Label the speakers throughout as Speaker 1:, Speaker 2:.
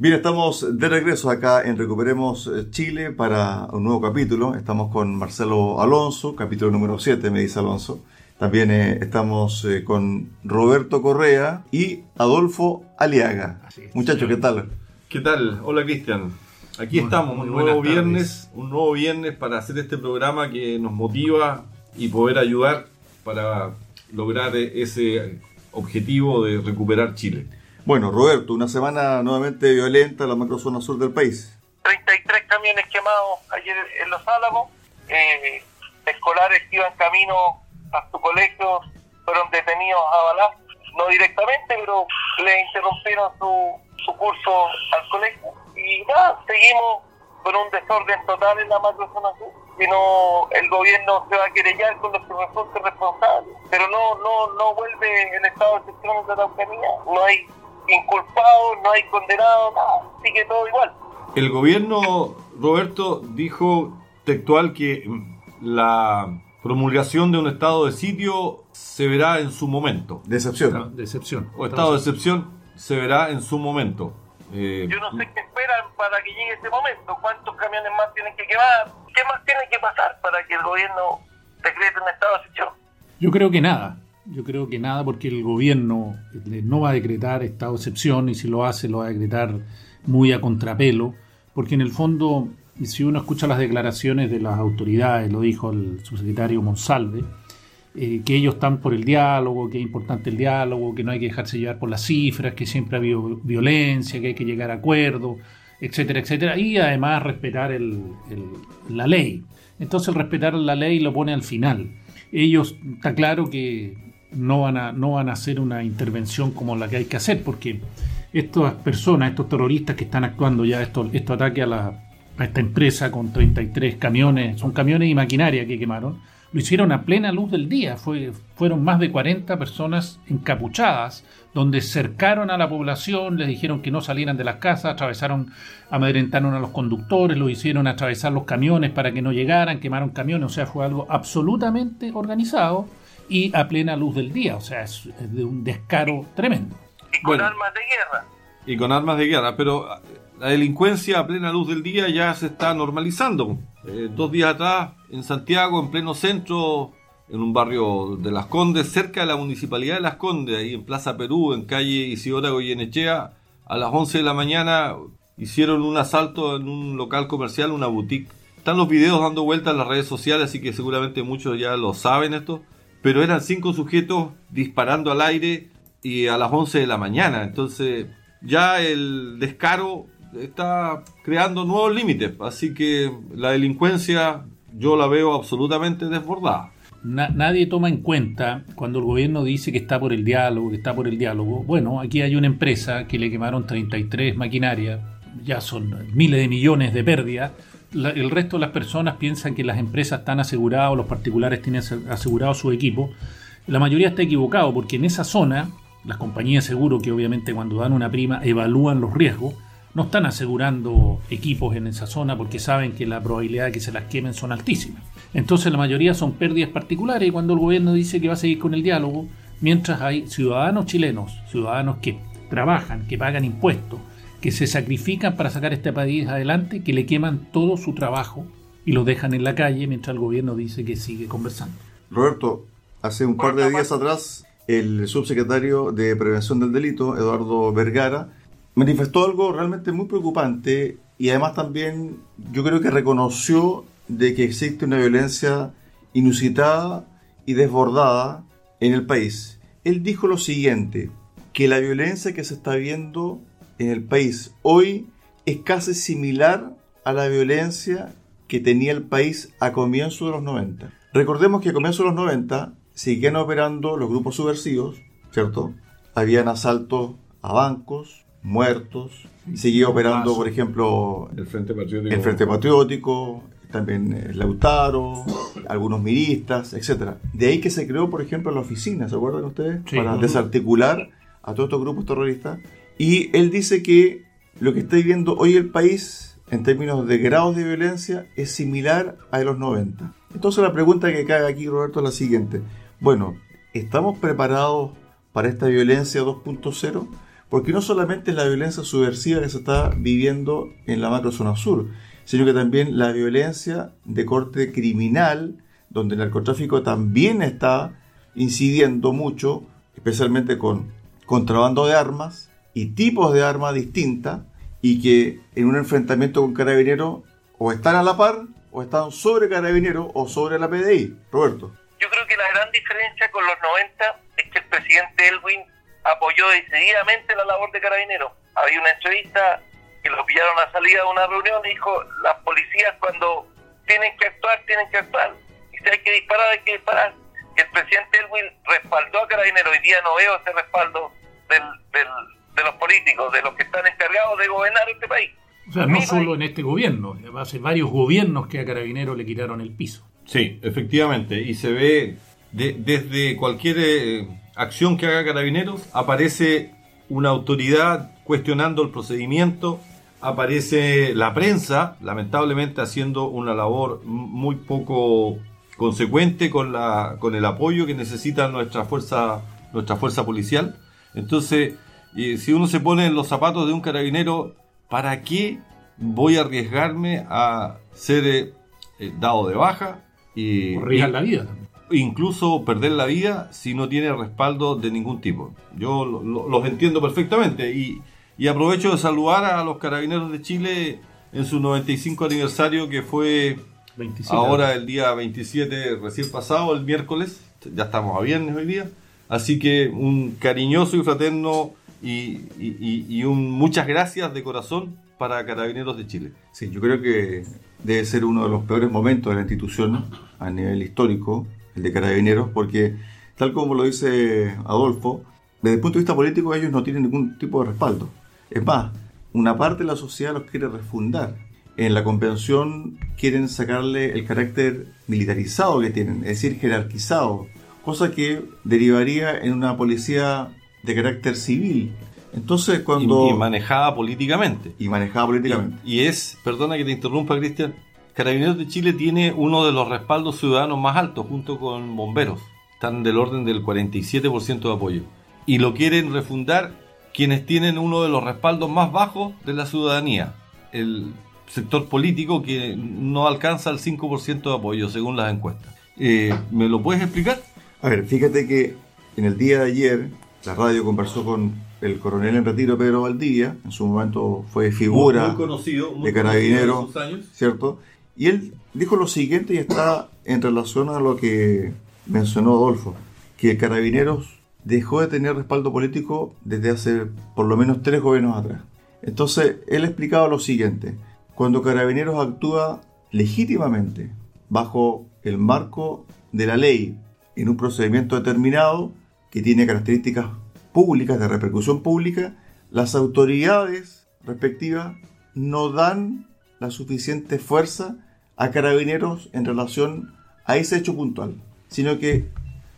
Speaker 1: Bien, estamos de regreso acá en Recuperemos eh, Chile para un nuevo capítulo. Estamos con Marcelo Alonso, capítulo número 7, me dice Alonso. También eh, estamos eh, con Roberto Correa y Adolfo Aliaga. Muchachos, ¿qué tal?
Speaker 2: ¿Qué tal? Hola Cristian. Aquí
Speaker 3: Muy-
Speaker 2: estamos, un nuevo viernes, un nuevo viernes para hacer este programa que nos motiva y poder ayudar para lograr eh, ese objetivo de recuperar Chile.
Speaker 1: Bueno, Roberto, una semana nuevamente violenta en la macrozona sur del país.
Speaker 3: 33 camiones quemados ayer en Los Álamos. Eh, escolares que iban camino a su colegio fueron detenidos a balazos, no directamente, pero le interrumpieron su, su curso al colegio. Y nada, seguimos con un desorden total en la macrozona sur. Si no, el gobierno se va a querellar con los resulten responsables. Pero no, no, no vuelve el estado de excepción de Araucanía. No hay inculpados, no hay condenados, nada. Sigue todo igual.
Speaker 2: El gobierno, Roberto, dijo textual que la promulgación de un estado de sitio se verá en su momento.
Speaker 1: Decepción.
Speaker 4: de excepción.
Speaker 2: O estado de excepción se verá en su momento. Eh,
Speaker 3: Yo no sé qué esperan para que llegue ese momento, cuántos camiones más tienen que quemar, qué más tiene que pasar para que el gobierno decrete un estado de excepción.
Speaker 4: Yo creo que nada. Yo creo que nada porque el gobierno eh, no va a decretar estado de excepción y si lo hace lo va a decretar muy a contrapelo, porque en el fondo, si uno escucha las declaraciones de las autoridades, lo dijo el subsecretario Monsalve, eh, que ellos están por el diálogo, que es importante el diálogo, que no hay que dejarse llevar por las cifras, que siempre ha habido violencia, que hay que llegar a acuerdos, etcétera, etcétera, y además respetar el- la ley. Entonces el respetar la ley lo pone al final. Ellos, está claro que no van a, no van a hacer una intervención como la que hay que hacer, porque estas personas, estos terroristas que están actuando ya, estos, estos ataques a, la, a esta empresa con 33 camiones, son camiones y maquinaria que quemaron, lo hicieron a plena luz del día. Fue, fueron más de 40 personas encapuchadas, donde cercaron a la población, les dijeron que no salieran de las casas, atravesaron, amedrentaron a los conductores, lo hicieron atravesar los camiones para que no llegaran, quemaron camiones, o sea, fue algo absolutamente organizado y a plena luz del día, o sea, es, de un descaro tremendo.
Speaker 3: Y con
Speaker 2: Bueno.
Speaker 3: armas de guerra.
Speaker 2: y con armas de guerra, pero la delincuencia a plena luz del día ya se está normalizando. Eh, dos días atrás, en Santiago, en pleno centro, en un barrio de Las Condes, cerca de la municipalidad de Las Condes, ahí en Plaza Perú, en calle Isidora Goyenechea, a las 11 de la mañana hicieron un asalto en un local comercial, una boutique. Están los videos dando vueltas en las redes sociales, así que seguramente muchos ya lo saben esto. Pero eran cinco sujetos disparando al aire y a las 11 de la mañana. Entonces ya el descaro está creando nuevos límites. Así que la delincuencia yo la veo absolutamente desbordada.
Speaker 4: Na- nadie toma en cuenta cuando el gobierno dice que está por el diálogo, que está por el diálogo. Bueno, aquí hay una empresa que le quemaron 33 maquinarias, ya son miles de millones de pérdidas. El resto de las personas piensan que las empresas están aseguradas, los particulares tienen ase- asegurado su equipo. La mayoría está equivocado porque en esa zona, las compañías de seguro que obviamente cuando dan una prima evalúan los riesgos, no están asegurando equipos en esa zona porque saben que la probabilidad de que se las quemen son altísimas. Entonces la mayoría son pérdidas particulares y cuando el gobierno dice que va a seguir con el diálogo, mientras hay ciudadanos chilenos, ciudadanos que trabajan, que pagan impuestos, que se sacrifican para sacar este país adelante, que le queman todo su trabajo y los dejan en la calle mientras el gobierno dice que sigue conversando.
Speaker 1: Roberto, hace un par de días atrás, el subsecretario de Prevención del Delito, Eduardo Vergara, manifestó algo realmente muy preocupante y además también yo creo que reconoció de que existe una violencia inusitada y desbordada en el país. Él dijo lo siguiente, que la violencia que se está viendo en el país hoy es casi similar a la violencia que tenía el país a comienzos de los 90. Recordemos que a comienzos de los 90 seguían operando los grupos subversivos, ¿cierto? Habían asaltos a bancos, muertos, seguía operando, por ejemplo,
Speaker 2: El Frente Patriótico.
Speaker 1: el Frente Patriótico, también eh, Lautaro, algunos miristas, etcétera. De ahí que se creó, por ejemplo, la oficina, ¿se acuerdan ustedes?
Speaker 4: Sí.
Speaker 1: Para desarticular a todos estos grupos terroristas. Y él dice que lo que está viviendo hoy el país en términos de grados de violencia es similar a los 90. Entonces la pregunta que cae aquí, Roberto, es la siguiente. Bueno, ¿estamos preparados para esta violencia 2.0? Porque no solamente es la violencia subversiva que se está viviendo en la macrozona sur, sino que también la violencia de corte criminal, donde el narcotráfico también está incidiendo mucho, especialmente con contrabando de armas y tipos de armas distintas, y que en un enfrentamiento con carabineros o están a la par, o están sobre carabineros o sobre la PDI. Roberto.
Speaker 3: Yo creo que la gran diferencia con los 90 es que el presidente Elwin apoyó decididamente la labor de carabineros. Había una entrevista que lo pillaron a salida de una reunión y dijo, las policías cuando tienen que actuar, tienen que actuar. Y si hay que disparar, hay que disparar. El presidente Elwin respaldó a carabineros. Hoy día no veo ese respaldo del, de los políticos, de los que están encargados de gobernar este país.
Speaker 4: O sea, no
Speaker 3: Mi
Speaker 4: solo
Speaker 3: país.
Speaker 4: en este gobierno, hace varios gobiernos que a Carabineros le quitaron el piso.
Speaker 2: Sí, efectivamente. Y se ve de- desde cualquier eh, acción que haga Carabineros, aparece una autoridad cuestionando el procedimiento, aparece la prensa, lamentablemente haciendo una labor muy poco consecuente con, la, con el apoyo que necesita nuestra fuerza, nuestra fuerza policial. Entonces, eh, si uno se pone en los zapatos de un carabinero, ¿para qué voy a arriesgarme a ser eh, eh, dado de baja? Y,
Speaker 4: arriesgar la vida también.
Speaker 2: incluso perder la vida si no tiene respaldo de ningún tipo. Yo lo- lo- los entiendo perfectamente y, y aprovecho de saludar a los carabineros de Chile en su 95 aniversario que fue
Speaker 4: 27.
Speaker 2: ahora el día 27 recién pasado, el miércoles, ya estamos a viernes hoy día, así que un cariñoso y fraterno y, y- y- un muchas gracias de corazón para Carabineros de Chile.
Speaker 1: Sí, yo creo que debe ser uno de los peores momentos de la institución a nivel histórico, el de carabineros, porque tal como lo dice Adolfo, desde el punto de vista político ellos no tienen ningún tipo de respaldo. Es más, una parte de la sociedad los quiere refundar. En la convención quieren sacarle el carácter militarizado que tienen, es decir, jerarquizado, cosa que derivaría en una policía de carácter civil. Entonces,
Speaker 2: Y-
Speaker 1: cuando...
Speaker 2: y manejada políticamente.
Speaker 1: y manejada políticamente.
Speaker 2: Y, y es, perdona que te interrumpa, Cristian, Carabineros de Chile tiene uno de los respaldos ciudadanos más altos junto con bomberos. Están del orden del 47% de apoyo. Y lo quieren refundar quienes tienen uno de los respaldos más bajos de la ciudadanía. El sector político que no alcanza el 5% de apoyo según las encuestas. Eh, ¿Me lo puedes explicar?
Speaker 1: A ver, fíjate que en el día de ayer la radio conversó con el coronel en retiro Pedro Valdivia, en su momento fue figura
Speaker 2: Muy conocido, muy
Speaker 1: de carabinero,
Speaker 2: años.
Speaker 1: ¿cierto? Y él dijo lo siguiente y está en relación a lo que mencionó Adolfo, que Carabineros dejó de tener respaldo político desde hace por lo menos tres gobiernos atrás. Entonces, él explicaba lo siguiente, cuando Carabineros actúa legítimamente bajo el marco de la ley en un procedimiento determinado que tiene características públicas, de repercusión pública, las autoridades respectivas no dan la suficiente fuerza a carabineros en relación a ese hecho puntual, sino que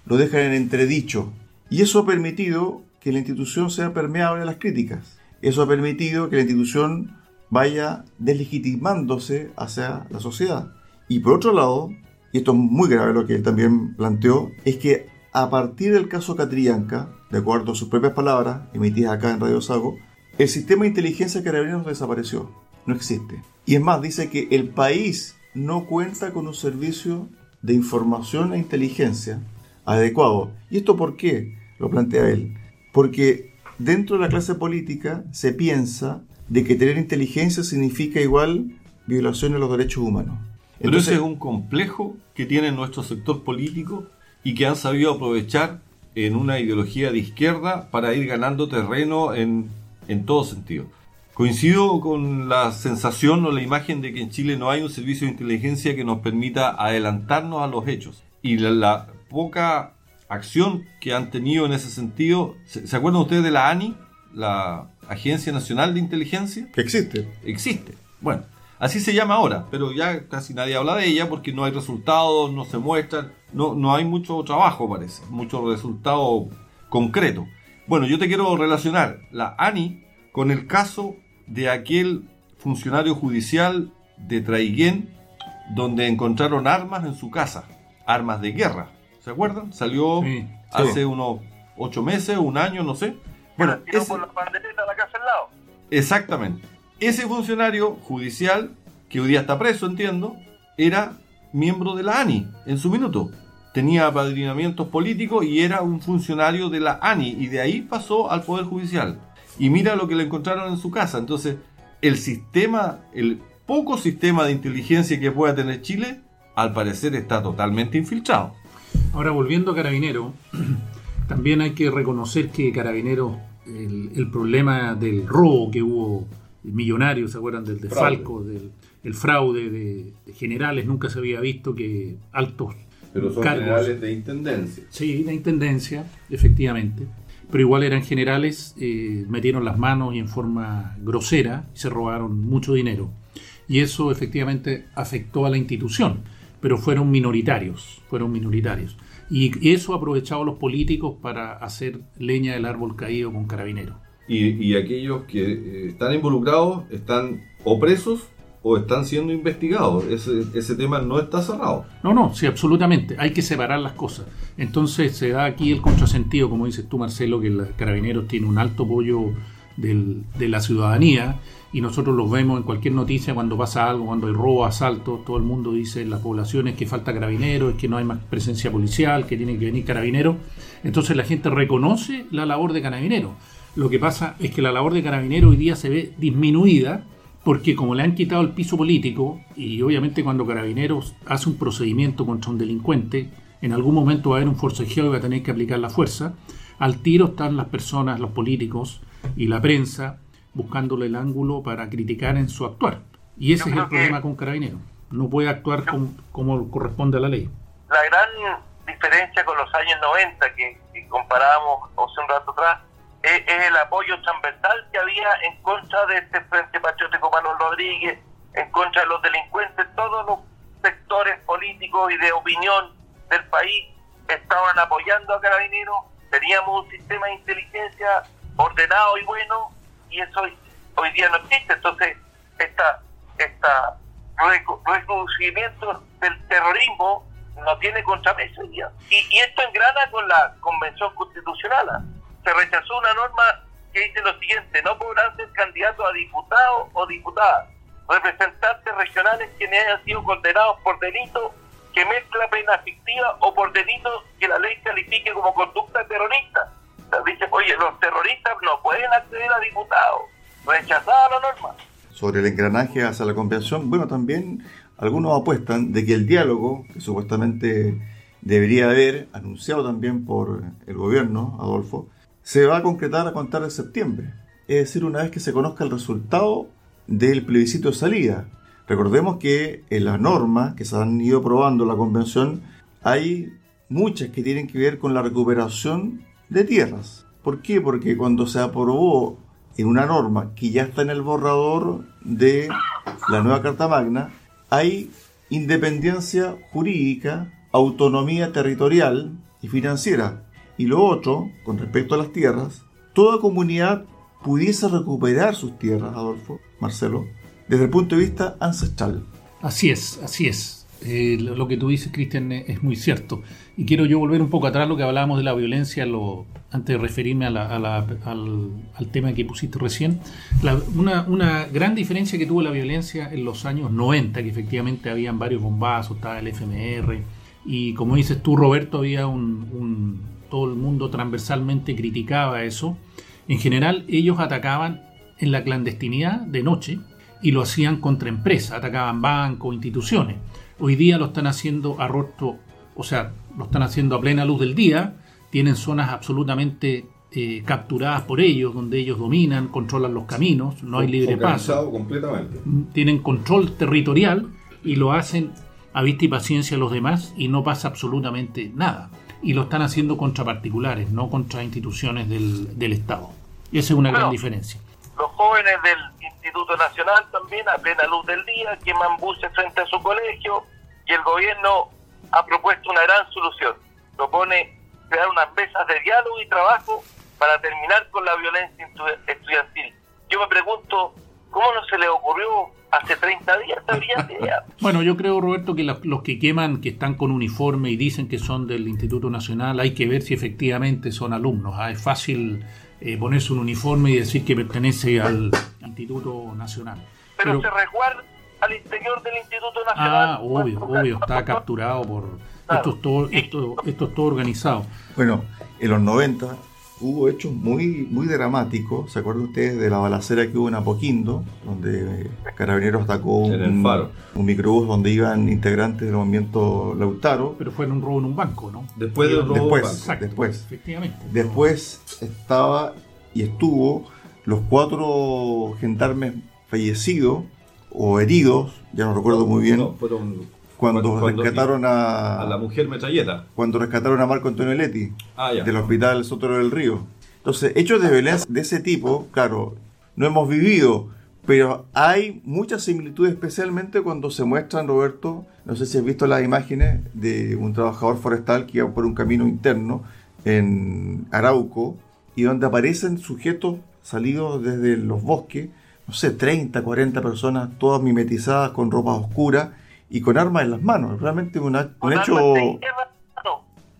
Speaker 1: lo dejan en entredicho. Y eso ha permitido que la institución sea permeable a las críticas. Eso ha permitido que la institución vaya deslegitimándose hacia la sociedad. Y por otro lado, y esto es muy grave lo que él también planteó, es que a partir del caso Catrillanca, de acuerdo a sus propias palabras, emitidas acá en Radio Sago, el sistema de inteligencia de carabineros desapareció, no existe. Y es más, dice que el país no cuenta con un servicio de información e inteligencia adecuado. ¿Y esto por qué? Lo plantea él. Porque dentro de la clase política se piensa de que tener inteligencia significa igual violación de los derechos humanos.
Speaker 2: Pero ese es un complejo que tiene nuestro sector político y que han sabido aprovechar en una ideología de izquierda para ir ganando terreno en, en todo sentido. Coincido con la sensación o la imagen de que en Chile no hay un servicio de inteligencia que nos permita adelantarnos a los hechos. Y la, la poca acción que han tenido en ese sentido, ¿se, se acuerdan ustedes de la ANI? La Agencia Nacional de Inteligencia
Speaker 1: que existe.
Speaker 2: existe. Bueno, Así se llama ahora, pero ya casi nadie habla de ella porque no hay resultados, no se muestran, no, no hay mucho trabajo, parece, mucho resultado concreto. Bueno, yo te quiero relacionar la ANI con el caso de aquel funcionario judicial de Traiguén donde encontraron armas en su casa, armas de guerra. ¿Se acuerdan? Salió
Speaker 4: Sí.
Speaker 2: hace unos ocho meses, un año, no sé. Bueno, ese-
Speaker 3: por la a la casa al lado.
Speaker 2: Exactamente. Ese funcionario judicial, que hoy día está preso, entiendo, era miembro de la ANI en su minuto. Tenía apadrinamientos políticos y era un funcionario de la ANI y de ahí pasó al Poder Judicial. Y mira lo que le encontraron en su casa. Entonces, el sistema, el poco sistema de inteligencia que pueda tener Chile, al parecer está totalmente infiltrado.
Speaker 4: Ahora, volviendo a Carabinero, también hay que reconocer que Carabinero, el, problema del robo que hubo millonario, ¿se acuerdan del de
Speaker 2: Fraude.
Speaker 4: Falco, del el fraude de, de generales? Nunca se había visto que altos
Speaker 2: Pero
Speaker 4: son Cargos. generales
Speaker 2: de intendencia.
Speaker 4: Sí, la intendencia, efectivamente. Pero igual eran generales, eh, metieron las manos y en forma grosera se robaron mucho dinero. Y eso efectivamente afectó a la institución, pero fueron minoritarios, fueron minoritarios. Y, eso aprovechado los políticos para hacer leña del árbol caído con carabineros.
Speaker 2: Y, y aquellos que eh, están involucrados están o presos o están siendo investigados. Ese, ese tema no está cerrado.
Speaker 4: No, no, sí, absolutamente. Hay que separar las cosas. Entonces se da aquí el contrasentido, como dices tú, Marcelo, que los carabineros tiene un alto apoyo del- de la ciudadanía y nosotros los vemos en cualquier noticia cuando pasa algo, cuando hay robo, asalto, todo el mundo dice en las poblaciones que falta carabineros, que no hay más presencia policial, que tiene que venir carabineros. Entonces la gente reconoce la labor de carabineros. Lo que pasa es que la labor de carabineros hoy día se ve disminuida porque como le han quitado el piso político y obviamente cuando Carabineros hace un procedimiento contra un delincuente, en algún momento va a haber un forcejeo y va a tener que aplicar la fuerza, al tiro están las personas, los políticos y la prensa buscándole el ángulo para criticar en su actuar. Y ese
Speaker 3: Yo
Speaker 4: es el problema con Carabineros. No puede actuar como, como corresponde a la ley.
Speaker 3: La gran diferencia con los años 90 que, que comparábamos hace un rato atrás es, es el apoyo transversal que había en contra de este Frente Patriótico Manuel Rodríguez, en contra de los delincuentes, todos los sectores políticos y de opinión del país estaban apoyando a Carabineros, teníamos un sistema de inteligencia ordenado y bueno, y eso hoy, día no existe. Entonces, esta, esta reco- reconocimiento del terrorismo no tiene contrapeso hoy. Y, y esto engrana con la Convención Constitucional. Se rechazó una norma que dice lo siguiente, no podrán ser candidatos a diputados o diputadas, representantes regionales quienes hayan sido condenados por delito que mezcla pena fictiva o por delito que la ley califique como conducta terrorista. O sea, dice, oye, los terroristas no pueden acceder a diputados. Rechazada la norma.
Speaker 1: sobre el engranaje hacia la convención, bueno, también algunos apuestan de que el diálogo, que supuestamente debería haber, anunciado también por el gobierno, Adolfo, se va a concretar a contar de septiembre. Es decir, una vez que se conozca el resultado del plebiscito de salida. Recordemos que en las normas que se han ido aprobando en la convención hay muchas que tienen que ver con la recuperación de tierras. ¿Por qué? Porque cuando se aprobó en una norma que ya está en el borrador de la nueva Carta Magna, hay independencia jurídica, autonomía territorial y financiera. Y lo otro, con respecto a las tierras, toda comunidad pudiese recuperar sus tierras, Adolfo, Marcelo, desde el punto de vista ancestral.
Speaker 4: Así es, así es. Eh, lo que tú dices, Cristian, es muy cierto. Y quiero yo volver un poco atrás lo que hablábamos de la violencia, antes de referirme al, tema que pusiste recién. Una, una gran diferencia que tuvo la violencia en los años 90, que efectivamente habían varios bombazos, estaba el FMR, y como dices tú, Roberto, había un- todo el mundo transversalmente criticaba eso. En general, ellos atacaban en la clandestinidad de noche y lo hacían contra empresas, atacaban bancos, instituciones. Hoy día lo están haciendo a rostro, o sea, lo están haciendo a plena luz del día, tienen zonas absolutamente eh, capturadas por ellos, donde ellos dominan, controlan los caminos, no hay libre paso,
Speaker 2: completamente.
Speaker 4: tienen control territorial y lo hacen a vista y paciencia a los demás y no pasa absolutamente nada. Y lo están haciendo contra particulares, no contra instituciones del, del Estado. Y esa es una gran diferencia.
Speaker 3: Los jóvenes del Instituto Nacional también a plena luz del día, queman buses frente a su colegio y el gobierno ha propuesto una gran solución. Propone crear unas mesas de diálogo y trabajo para terminar con la violencia estudiantil. Yo me pregunto, ¿cómo no se le ocurrió hace 30 días esta brillante idea?
Speaker 4: Bueno, yo creo, Roberto, que los, los que queman, que están con uniforme y dicen que son del Instituto Nacional, hay que ver si efectivamente son alumnos. ¿ah? Es fácil eh, ponerse un uniforme y decir que pertenece al Instituto Nacional.
Speaker 3: Pero, se resguarda al interior del Instituto Nacional.
Speaker 4: Ah, obvio, obvio, está capturado por... Esto, es todo, esto, esto es todo organizado.
Speaker 1: Bueno, en los 90 hubo hechos muy, muy dramáticos. ¿Se acuerdan ustedes de la balacera que hubo en Apoquindo, donde Carabineros atacó un, un microbús donde iban integrantes del movimiento Lautaro?
Speaker 4: Pero fue en un robo en un banco, ¿no?
Speaker 1: Después del robo después, después.
Speaker 4: Efectivamente.
Speaker 1: Después estaba y estuvo los cuatro gendarmes fallecidos o heridos, ya no recuerdo muy bien. Cuando, rescataron a,
Speaker 2: a, la mujer metralleta.
Speaker 1: Cuando rescataron a Marco Antonio Leti
Speaker 2: ah,
Speaker 1: del hospital Sotero del Río. Entonces, hechos de violencia de ese tipo, claro, no hemos vivido, pero hay muchas similitudes, especialmente cuando se muestran, Roberto, no sé si has visto las imágenes de un trabajador forestal que iba por un camino interno en Arauco y donde aparecen sujetos salidos desde los bosques no sé, 30, 40 personas, todas mimetizadas con ropa oscura y con armas en las manos. Realmente un, un hecho...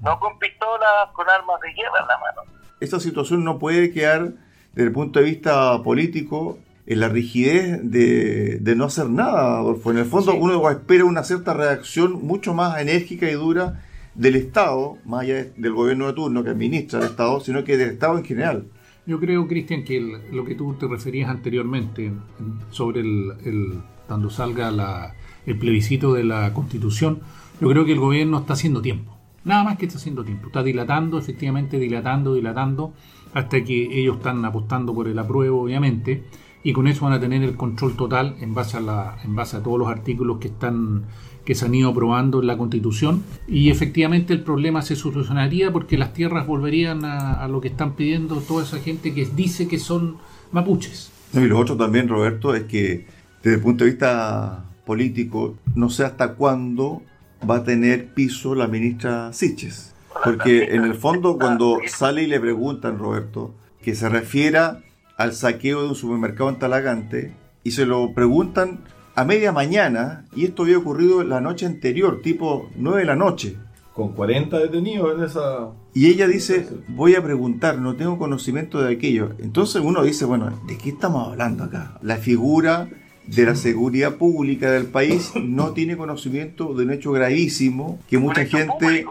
Speaker 3: no con pistolas, con armas de guerra en la mano.
Speaker 1: Esta situación no puede quedar, desde el punto de vista político, en la rigidez de, de no hacer nada, Adolfo. En el fondo uno espera una cierta reacción mucho más enérgica y dura del Estado, más allá del gobierno de turno que administra el Estado, sino que del Estado en general.
Speaker 4: Yo creo, Cristian, que lo que tú te referías anteriormente sobre el, cuando salga el plebiscito de la Constitución, yo creo que el gobierno está haciendo tiempo. Nada más que está haciendo tiempo. Está dilatando, efectivamente, dilatando, dilatando, hasta que ellos están apostando por el apruebo, obviamente, y con eso van a tener el control total en base a, la, en base a todos los artículos que están que se han ido aprobando en la Constitución y efectivamente el problema se solucionaría porque las tierras volverían a, lo que están pidiendo toda esa gente que dice que son mapuches.
Speaker 1: y lo otro también, Roberto, es que desde el punto de vista político, no sé hasta cuándo va a tener piso la ministra Siches. Porque en el fondo cuando sale y le preguntan, Roberto, que se refiera al saqueo de un supermercado en Talagante, y se lo preguntan a media mañana, y esto había ocurrido la noche anterior, tipo 9 de la noche.
Speaker 2: Con 40 detenidos en esa...
Speaker 1: Y ella dice, voy a preguntar, no tengo conocimiento de aquello. Entonces uno dice, bueno, ¿de qué estamos hablando acá? La figura de la seguridad pública del país no tiene conocimiento de un hecho gravísimo que mucha gente...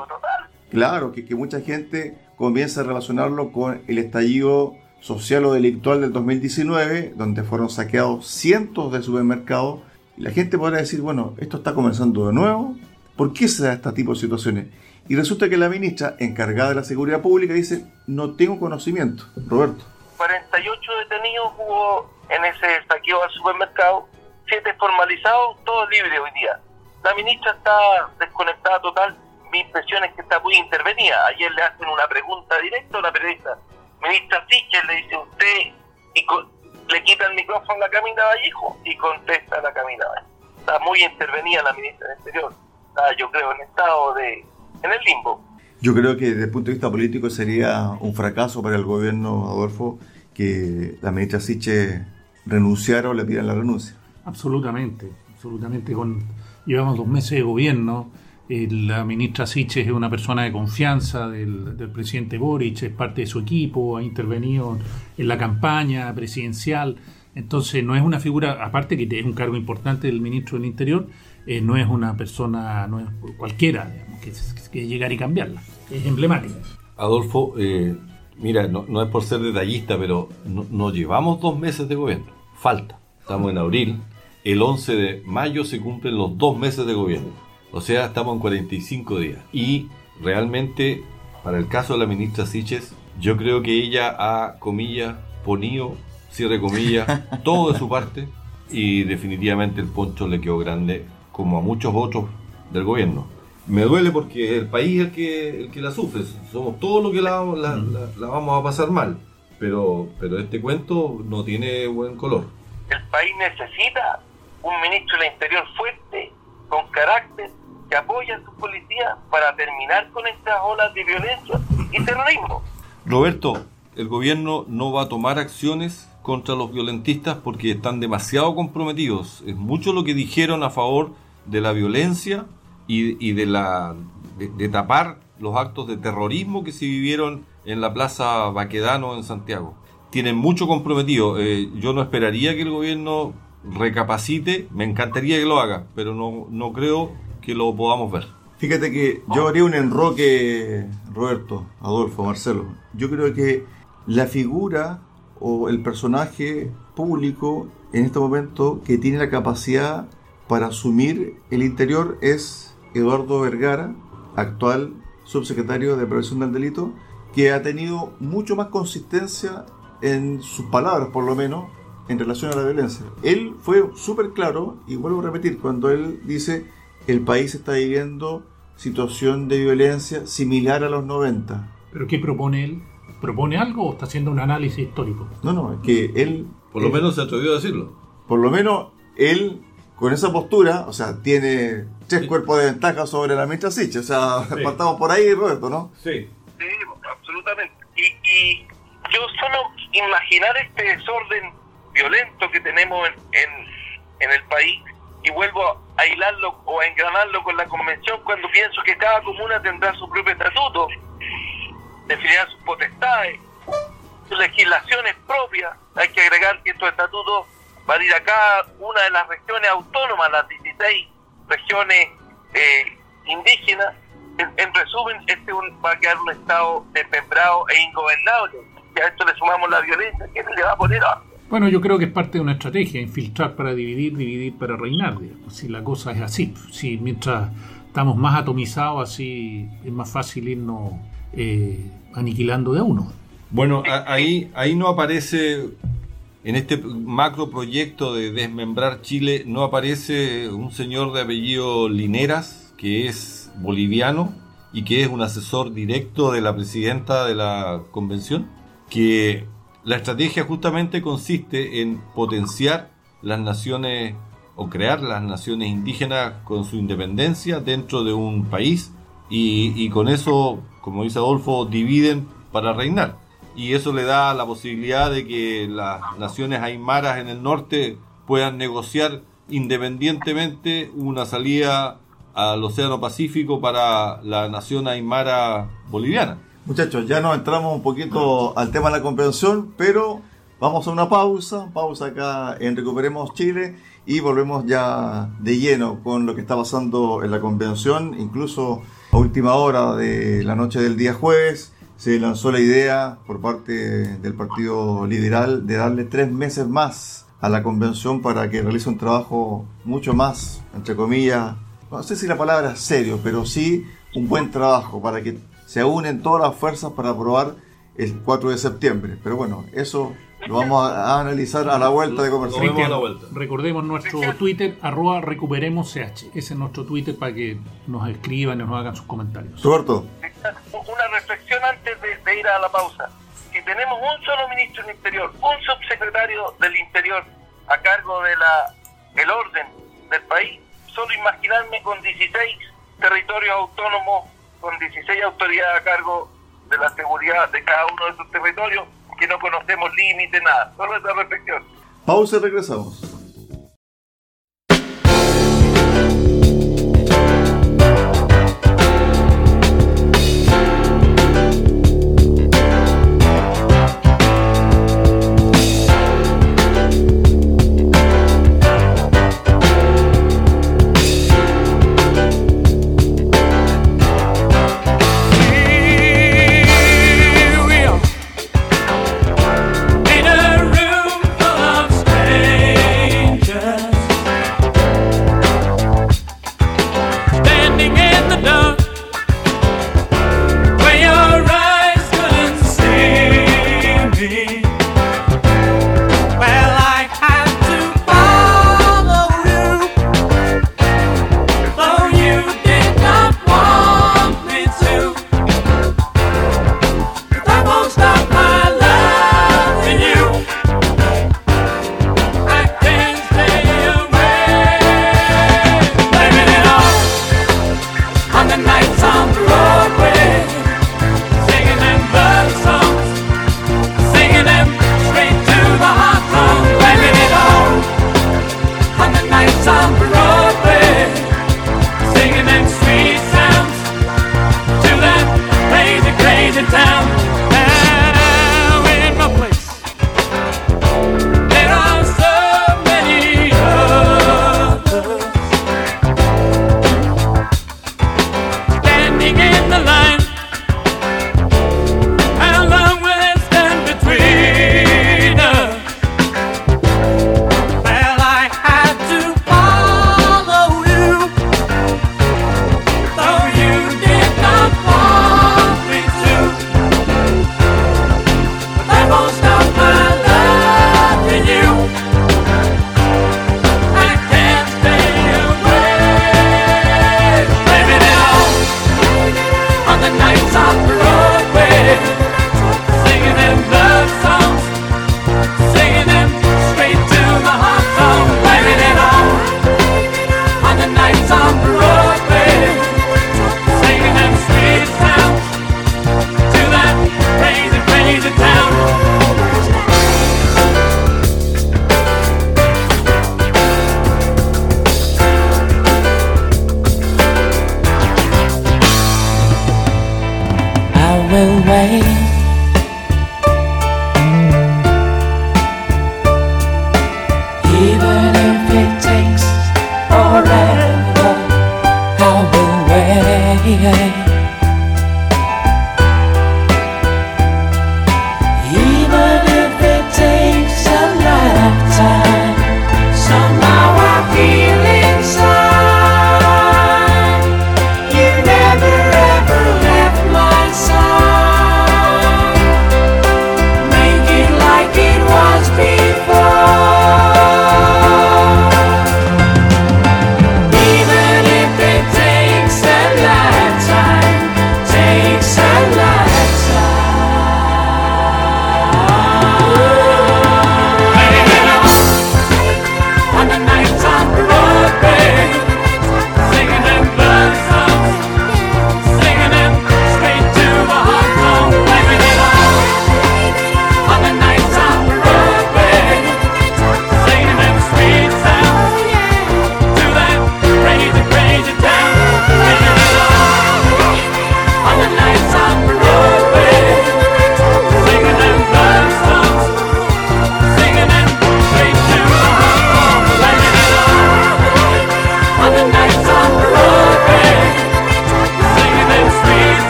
Speaker 1: Claro, que, que mucha gente comienza a relacionarlo con el estallido social o delictual del 2019, donde fueron saqueados cientos de supermercados la gente podrá decir, bueno, esto está comenzando de nuevo, ¿por qué se da este tipo de situaciones? Y resulta que la ministra encargada de la seguridad pública dice, no tengo conocimiento. Roberto.
Speaker 3: 48 detenidos hubo en ese saqueo al supermercado, 7 formalizados, todos libres hoy día. La ministra está desconectada total, mi impresión es que está muy intervenida. Ayer le hacen una pregunta directa a la periodista. Ministra Sichel le dice usted, y le quita el micrófono a la Camila Vallejo y contesta a la Camila. Está muy intervenida la ministra del Exterior. Está, yo creo, en estado de. en el limbo.
Speaker 1: Yo creo que desde el punto de vista político sería un fracaso para el gobierno, Adolfo, que la ministra Siche renunciara o le pidan la renuncia.
Speaker 4: Absolutamente, absolutamente. Con, llevamos dos meses de gobierno eh, la ministra Siches es una persona de confianza del, presidente Boric, es parte de su equipo, ha intervenido en la campaña presidencial. Entonces, no es una figura, aparte que es un cargo importante del ministro del Interior, eh, no es una persona no es cualquiera que, que, llegar y cambiarla. Es emblemática.
Speaker 2: Adolfo, eh, mira, no, es por ser detallista, pero no, llevamos dos meses de gobierno. Falta. Estamos en abril. El 11 de mayo se cumplen los dos meses de gobierno o sea, estamos en 45 días. Y realmente, para el caso de la ministra Siches, yo creo que ella ha, comillas, ponido, cierre comillas, todo de su parte. Y definitivamente el poncho le quedó grande, como a muchos otros del gobierno. Me duele porque el país es el que, el que la sufre. Somos todos los que la, la, vamos a pasar mal. Pero, pero este cuento no tiene buen color.
Speaker 3: el país necesita un ministro del Interior fuerte, con carácter, que apoye a su policía para terminar con estas olas de violencia y terrorismo.
Speaker 2: Roberto, el gobierno no va a tomar acciones contra los violentistas porque están demasiado comprometidos. Es mucho lo que dijeron a favor de la violencia y, de, la, de tapar los actos de terrorismo que se vivieron en la Plaza Baquedano en Santiago. Tienen mucho comprometido. Eh, yo no esperaría que el gobierno recapacite, me encantaría que lo haga, pero no, no creo que lo podamos ver.
Speaker 1: Fíjate que yo haría un enroque, Roberto, Adolfo, Marcelo. Yo creo que la figura o el personaje público en este momento que tiene la capacidad para asumir el interior es Eduardo Vergara, actual subsecretario de Prevención del Delito, que ha tenido mucho más consistencia en sus palabras, por lo menos, en relación a la violencia. Él fue súper claro, y vuelvo a repetir, cuando él dice el país está viviendo situación de violencia similar a los 90.
Speaker 4: ¿Pero qué propone él? ¿Propone algo o está haciendo un análisis histórico?
Speaker 1: No, no, es que él...
Speaker 2: Por lo
Speaker 1: él-
Speaker 2: menos se atrevió a decirlo.
Speaker 1: Por lo menos él, con esa postura, o sea, tiene tres cuerpos de ventaja sobre la ministra Sitch. O sea,
Speaker 4: Sí.
Speaker 1: partamos por ahí, Roberto, ¿no?
Speaker 2: Sí.
Speaker 3: Sí, absolutamente. Y, y yo solo imaginar este desorden violento que tenemos en, en, en el país y vuelvo a hilarlo o a engranarlo con la convención cuando pienso que cada comuna tendrá su propio estatuto, definirá sus potestades, sus legislaciones propias. Hay que agregar que estos estatutos van a ir a cada una de las regiones autónomas, las 16 regiones eh, indígenas. En, en resumen, este un- va a quedar un estado desmembrado e ingobernable. Y a esto le sumamos la violencia que le va a poner a...
Speaker 4: Bueno, yo creo que es parte de una estrategia, infiltrar para dividir, dividir para reinar. digamos. Si la cosa es así, si mientras estamos más atomizados, así es más fácil irnos eh, aniquilando de a uno.
Speaker 2: Bueno, a- ahí, ahí no aparece, en este macro proyecto de desmembrar Chile, no aparece un señor de apellido Lineras, que es boliviano y que es un asesor directo de la presidenta de la convención, que la estrategia justamente consiste en potenciar las naciones o crear las naciones indígenas con su independencia dentro de un país y, y con eso, como dice Adolfo, dividen para reinar. Y eso le da la posibilidad de que las naciones aymaras en el norte puedan negociar independientemente una salida al Océano Pacífico para la nación aymara boliviana.
Speaker 1: Muchachos, ya nos entramos un poquito al tema de la convención, pero vamos a una pausa, pausa acá en Recuperemos Chile y volvemos ya de lleno con lo que está pasando en la convención, incluso a última hora de la noche del día jueves se lanzó la idea por parte del Partido Liberal de darle tres meses más a la convención para que realice un trabajo mucho más, entre comillas, no sé si la palabra es serio, pero sí un buen trabajo para que se unen todas las fuerzas para aprobar el 4 de septiembre. Pero bueno, eso lo vamos a, analizar a la vuelta de
Speaker 2: a la vuelta.
Speaker 4: Recordemos nuestro Twitter, arroba recuperemos CH. Ese es nuestro Twitter para que nos escriban y nos hagan sus comentarios.
Speaker 1: Roberto,
Speaker 3: Una reflexión antes de, de ir a la pausa. Si tenemos un solo ministro del Interior, un subsecretario del Interior a cargo de la el orden del país, solo imaginarme con 16 territorios autónomos, con 16 autoridades a cargo de la seguridad de cada uno de esos territorios, que no conocemos límite, nada. Solo esa reflexión.
Speaker 1: pausa y regresamos.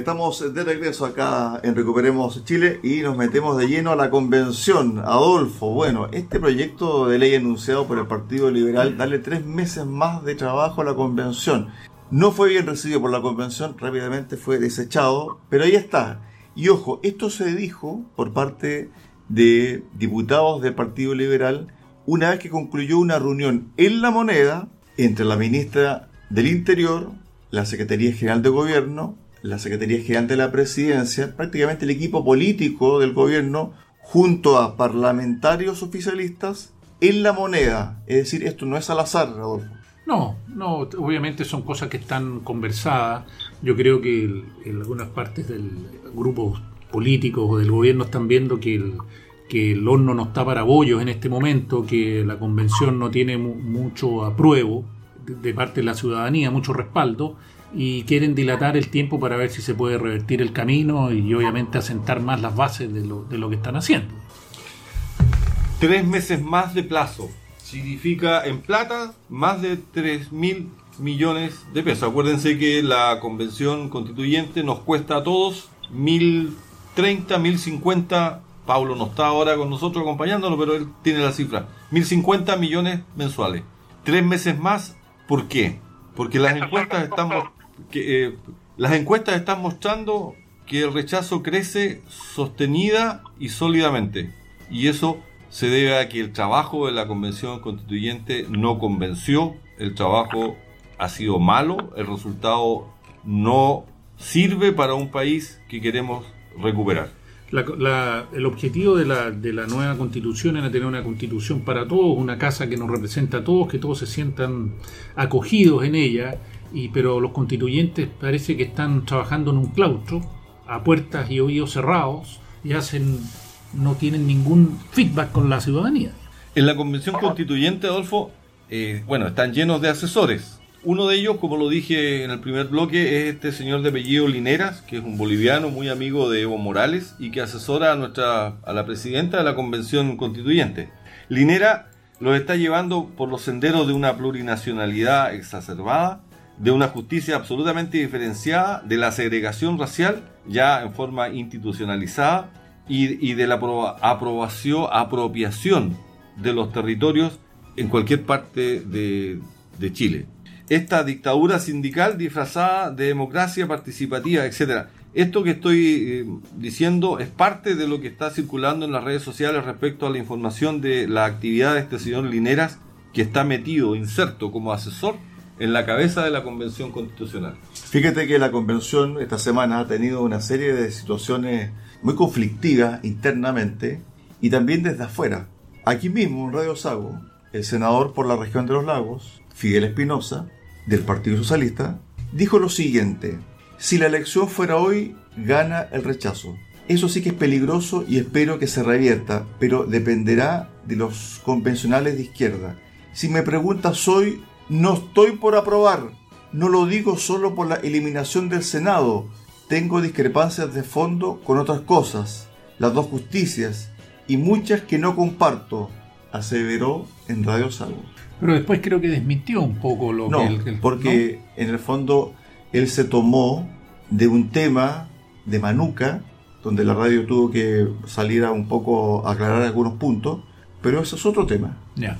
Speaker 1: Estamos de regreso acá en Recuperemos Chile y nos metemos de lleno a la convención. Adolfo, bueno, este proyecto de ley anunciado por el Partido Liberal, darle tres meses más de trabajo a la convención. No fue bien recibido por la convención, rápidamente fue desechado, pero ahí está. Y ojo, esto se dijo por parte de diputados del Partido Liberal una vez que concluyó una reunión en La Moneda entre la ministra del Interior, la Secretaría General de Gobierno, la Secretaría General de la Presidencia, prácticamente el equipo político del gobierno, junto a parlamentarios oficialistas, en la moneda. Es decir, esto no es al azar, Adolfo.
Speaker 4: No, no, obviamente son cosas que están conversadas. Yo creo que en algunas partes del grupo políticos o del gobierno están viendo que el, que el horno no está para bollos en este momento, que la convención no tiene mu- mucho apruebo de parte de la ciudadanía, mucho respaldo, y quieren dilatar el tiempo para ver si se puede revertir el camino y obviamente asentar más las bases de lo, de lo que están haciendo.
Speaker 2: Tres meses más de plazo. Significa en plata más de 3 mil millones de pesos. Acuérdense que la convención constituyente nos cuesta a todos 1030, 1050. Pablo no está ahora con nosotros acompañándonos, pero él tiene la cifra. 1050 millones mensuales. Tres meses más. ¿Por qué? Porque las
Speaker 3: Eso
Speaker 2: encuestas están,
Speaker 3: que
Speaker 2: eh, las encuestas están mostrando que el rechazo crece sostenida y sólidamente. Y eso se debe a que el trabajo de la Convención Constituyente no convenció, el trabajo ha sido malo, el resultado no sirve para un país que queremos recuperar.
Speaker 4: El objetivo de la, de la nueva constitución era tener una constitución para todos, una casa que nos representa a todos, que todos se sientan acogidos en ella, y, pero los constituyentes parece que están trabajando en un claustro, a puertas y oídos cerrados, y hacen, no tienen ningún feedback con la ciudadanía.
Speaker 2: En la convención constituyente, Adolfo, eh, bueno, están llenos de asesores. Uno de ellos, como lo dije en el primer bloque, es este señor de apellido Lineras, que es un boliviano muy amigo de Evo Morales y que asesora a nuestra a la presidenta de la convención constituyente. Linera los está llevando por los senderos de una plurinacionalidad exacerbada, de una justicia absolutamente diferenciada, de la segregación racial ya en forma institucionalizada y, y de la aproba- aprobación, apropiación de los territorios en cualquier parte de, de Chile. Esta dictadura sindical disfrazada de democracia participativa, etcétera. Esto que estoy eh, diciendo es parte de lo que está circulando en las redes sociales respecto a la información de la actividad de este señor Lineras, que está metido, inserto como asesor en la cabeza de la Convención Constitucional.
Speaker 1: Fíjate que la convención esta semana ha tenido una serie de situaciones muy conflictivas internamente y también desde afuera. Aquí mismo en Radio Sago, el senador por la región de los lagos, Fidel Espinosa, del Partido Socialista, dijo lo siguiente, si la elección fuera hoy, gana el rechazo. Eso sí que es peligroso y espero que se revierta, pero dependerá de los convencionales de izquierda. Si me preguntas hoy, no estoy por aprobar. No lo digo solo por la eliminación del Senado. Tengo discrepancias de fondo con otras cosas, las dos justicias y muchas que no comparto, aseveró en Radio Sago.
Speaker 4: Pero después creo que desmintió un poco lo
Speaker 1: No,
Speaker 4: que... el- el-
Speaker 1: porque en el fondo él se tomó de un tema de Manuca, donde la radio tuvo que salir a un poco aclarar algunos puntos, pero ese es otro tema.
Speaker 4: Ya.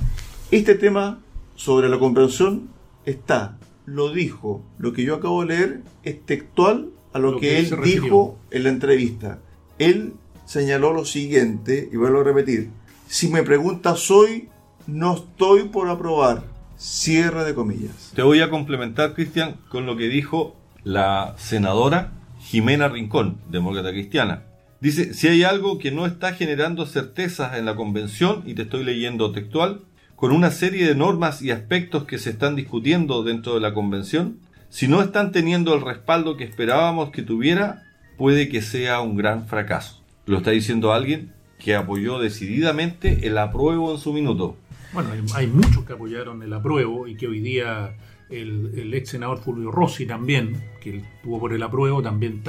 Speaker 1: Este tema sobre la convención está, lo dijo, lo que yo acabo de leer es textual a lo,
Speaker 4: Lo
Speaker 1: que,
Speaker 4: que él
Speaker 1: dijo en la entrevista. Él señaló lo siguiente, y vuelvo a repetir, si me preguntas hoy, no estoy por aprobar. Cierre de comillas.
Speaker 2: Te voy a complementar, Cristian, con lo que dijo la senadora Jimena Rincón, demócrata cristiana. Dice, si hay algo que no está generando certezas en la convención, y te estoy leyendo textual, con una serie de normas y aspectos que se están discutiendo dentro de la convención, si no están teniendo el respaldo que esperábamos que tuviera, puede que sea un gran fracaso. Lo está diciendo alguien que apoyó decididamente el apruebo en su minuto.
Speaker 4: Bueno, hay, muchos que apoyaron el apruebo y que hoy día el, ex senador Fulvio Rossi también, que estuvo por el apruebo, también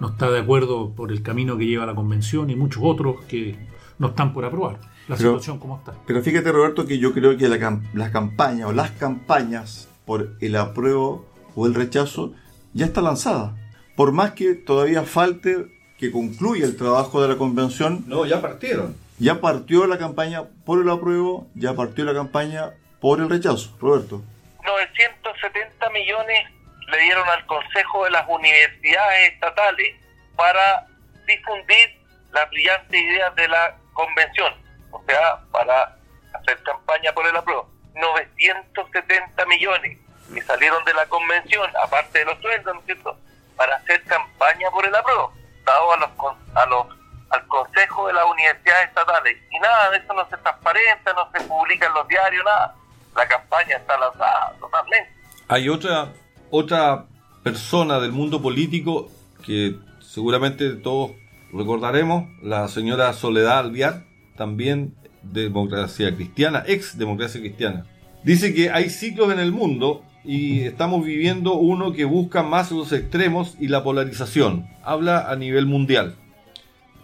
Speaker 4: no está de acuerdo por el camino que lleva la convención y muchos otros que no están por aprobar. La
Speaker 1: Pero-
Speaker 4: situación como está.
Speaker 1: Pero fíjate, Roberto, que yo creo que la las campañas o las campañas por el apruebo o el rechazo ya está lanzada. Por más que todavía falte que concluya el trabajo de la convención,
Speaker 2: No, ya partieron.
Speaker 1: ya partió la campaña por el apruebo, ya partió la campaña por el rechazo. Roberto.
Speaker 3: 970 millones le dieron al Consejo de las Universidades Estatales para difundir las brillantes ideas de la convención, o sea, para hacer campaña por el apruebo. 970 millones que salieron de la convención, aparte de los sueldos, ¿no es cierto?, para hacer campaña por el apruebo, dado a los, a los al Consejo de las Universidades Estatales. Y nada de eso no se transparenta, no se publica en los diarios, nada. La campaña está lanzada totalmente.
Speaker 2: Hay otra, otra persona del mundo político que seguramente todos recordaremos, la señora Soledad Alviar, también de democracia cristiana, ex democracia cristiana. Dice que hay ciclos en el mundo y estamos viviendo uno que busca más los extremos y la polarización. Habla a nivel mundial.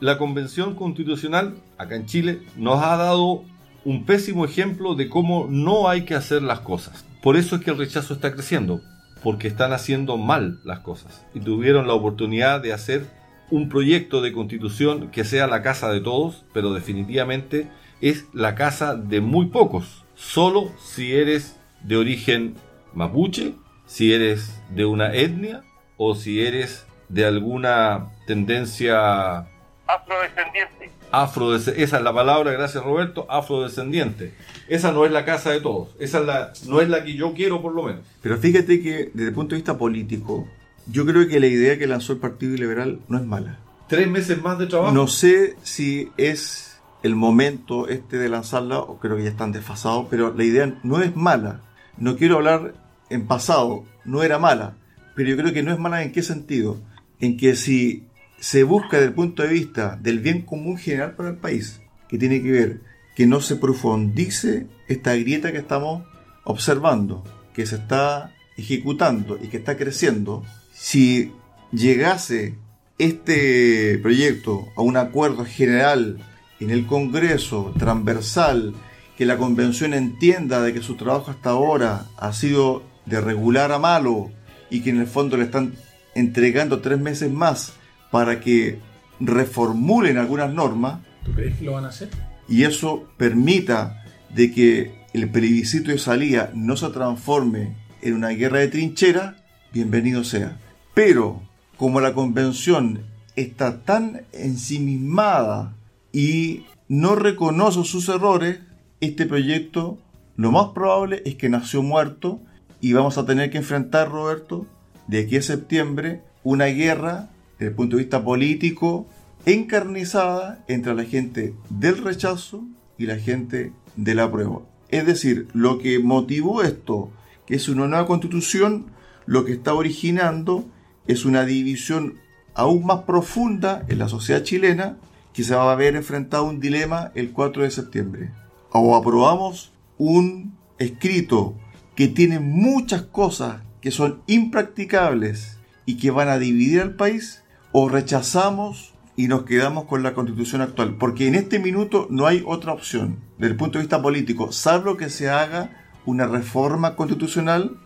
Speaker 2: La Convención Constitucional, acá en Chile, nos ha dado un pésimo ejemplo de cómo no hay que hacer las cosas. Por eso es que el rechazo está creciendo, porque están haciendo mal las cosas. Y tuvieron la oportunidad de hacer un proyecto de constitución que sea la casa de todos, pero definitivamente es la casa de muy pocos. Solo si eres de origen mapuche, si eres de una etnia o si eres de alguna tendencia
Speaker 3: Afrodescendiente.
Speaker 2: afrodescendiente. Esa es la palabra, gracias Roberto, afrodescendiente. Esa no es la casa de todos. Esa es la, no es la que yo quiero, por lo menos.
Speaker 1: Pero fíjate que desde el punto de vista político, yo creo que la idea que lanzó el Partido Liberal no es mala.
Speaker 2: Tres meses más de trabajo.
Speaker 1: No sé si es el momento este de lanzarla, o creo que ya están desfasados, pero la idea no es mala. No quiero hablar en pasado, no era mala, pero yo creo que no es mala en qué sentido. En que si se busca desde el punto de vista del bien común general para el país, que tiene que ver que no se profundice esta grieta que estamos observando, que se está ejecutando y que está creciendo, si llegase este proyecto a un acuerdo general en el Congreso, transversal, que la Convención entienda de que su trabajo hasta ahora ha sido de regular a malo y que en el fondo le están entregando tres meses más para que reformulen algunas normas
Speaker 4: ¿Tú crees que lo van a hacer?
Speaker 1: y eso permita de que el plebiscito de salida no se transforme en una guerra de trinchera, bienvenido sea. Pero como la convención está tan ensimismada y no reconoce sus errores, este proyecto lo más probable es que nació muerto y vamos a tener que enfrentar, Roberto, de aquí a septiembre, una guerra desde el punto de vista político encarnizada entre la gente del rechazo y la gente del apruebo. Es decir, lo que motivó esto, que es una nueva constitución, lo que está originando es una división aún más profunda en la sociedad chilena que se va a ver enfrentado a un dilema el 4 de septiembre. O aprobamos un escrito que tiene muchas cosas que son impracticables y que van a dividir al país, o rechazamos y nos quedamos con la constitución actual. Porque en este minuto no hay otra opción, desde el punto de vista político, salvo que se haga una reforma constitucional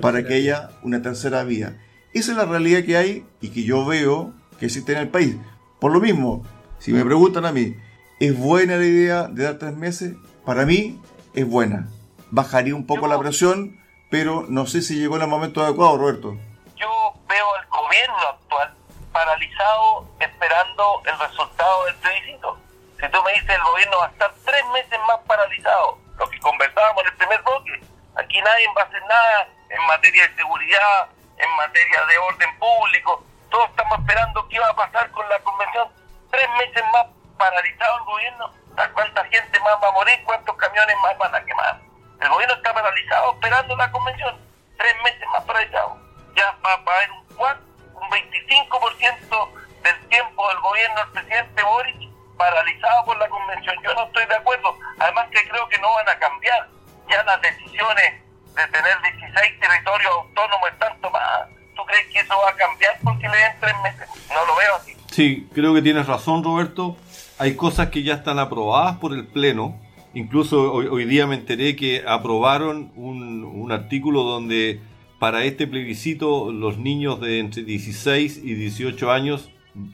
Speaker 1: para que haya una tercera vía. Esa es la realidad que hay y que yo veo que existe en el país. Por lo mismo, si me preguntan a mí, ¿es buena la idea de dar tres meses? Para mí es buena. Bajaría un poco la presión, pero no sé si llegó en el momento adecuado, Roberto.
Speaker 3: yo veo al gobierno actual paralizado esperando el resultado del plebiscito. Si tú me dices el gobierno va a estar tres meses más paralizado, lo que conversábamos en el primer bloque, aquí nadie va a hacer nada en materia de seguridad, en materia de orden público, todos estamos esperando qué va a pasar con la convención. Tres meses más paralizado el gobierno, ¿a ¿cuánta gente más va a morir? ¿Cuántos camiones más van a quemar? El gobierno está paralizado esperando la convención, tres meses más paralizado. Ya va, a haber un cuarto, un 25% del tiempo del gobierno del presidente Boric paralizado por la convención. Yo no estoy de acuerdo. Además que creo que no van a cambiar. Ya las decisiones de tener 16 territorios autónomos están tomadas. ¿Tú crees que eso va a cambiar porque le den tres meses? No lo veo así.
Speaker 2: Sí, creo que tienes razón, Roberto. Hay cosas que ya están aprobadas por el Pleno. Incluso hoy, hoy día me enteré que aprobaron un, un artículo donde para este plebiscito los niños de entre 16 y 18 años